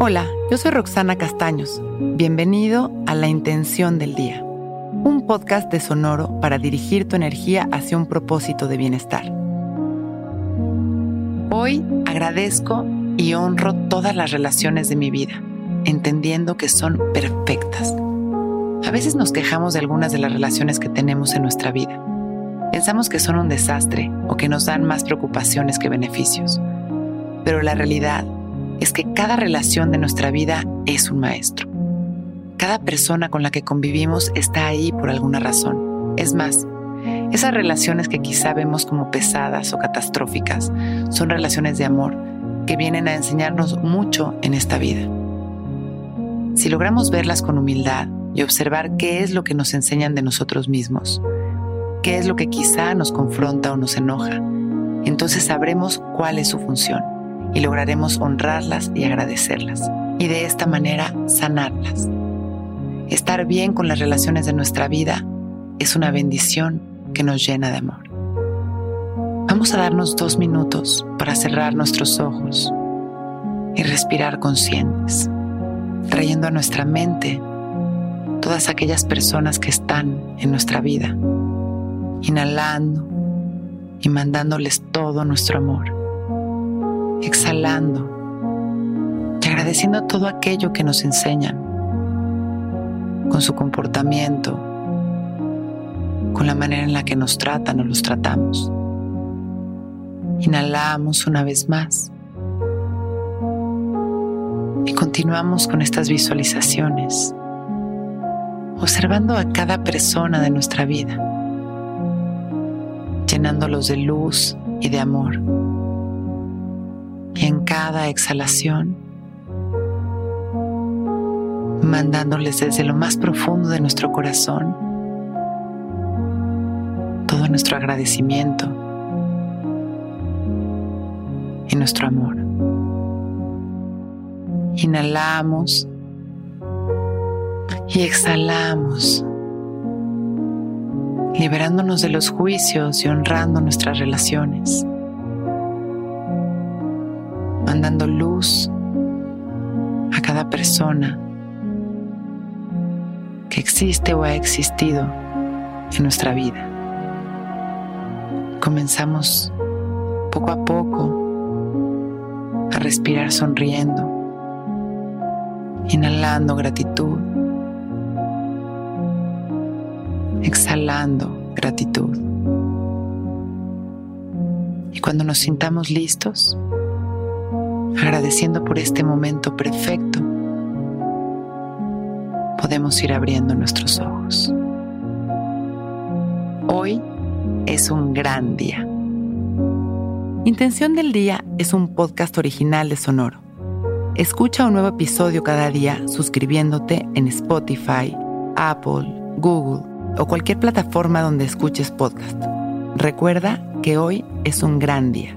Hola, yo soy Roxana Castaños. Bienvenido a La Intención del Día, un podcast de Sonoro para dirigir tu energía hacia un propósito de bienestar. Hoy agradezco y honro todas las relaciones de mi vida, entendiendo que son perfectas. A veces nos quejamos de algunas de las relaciones que tenemos en nuestra vida. Pensamos que son un desastre o que nos dan más preocupaciones que beneficios. Pero la realidad es que cada relación de nuestra vida es un maestro. Cada persona con la que convivimos está ahí por alguna razón. Es más, esas relaciones que quizá vemos como pesadas o catastróficas son relaciones de amor que vienen a enseñarnos mucho en esta vida. Si logramos verlas con humildad y observar qué es lo que nos enseñan de nosotros mismos, qué es lo que quizá nos confronta o nos enoja, entonces sabremos cuál es su función y lograremos honrarlas y agradecerlas, y de esta manera sanarlas. Estar bien con las relaciones de nuestra vida es una bendición que nos llena de amor. Vamos a darnos dos minutos para cerrar nuestros ojos y respirar conscientes, trayendo a nuestra mente todas aquellas personas que están en nuestra vida, inhalando y mandándoles todo nuestro amor exhalando y agradeciendo todo aquello que nos enseñan con su comportamiento, con la manera en la que nos tratan o los tratamos. Inhalamos una vez más y continuamos con estas visualizaciones, observando a cada persona de nuestra vida, llenándolos de luz y de amor en cada exhalación, mandándoles desde lo más profundo de nuestro corazón todo nuestro agradecimiento y nuestro amor. Inhalamos y exhalamos, liberándonos de los juicios y honrando nuestras relaciones mandando luz a cada persona que existe o ha existido en nuestra vida. Comenzamos poco a poco a respirar sonriendo, inhalando gratitud, exhalando gratitud. Y cuando nos sintamos listos, agradeciendo por este momento perfecto, podemos ir abriendo nuestros ojos. Hoy es un gran día. Intención del Día es un podcast original de Sonoro. Escucha un nuevo episodio cada día suscribiéndote en Spotify, Apple, Google o cualquier plataforma donde escuches podcast. Recuerda que hoy es un gran día.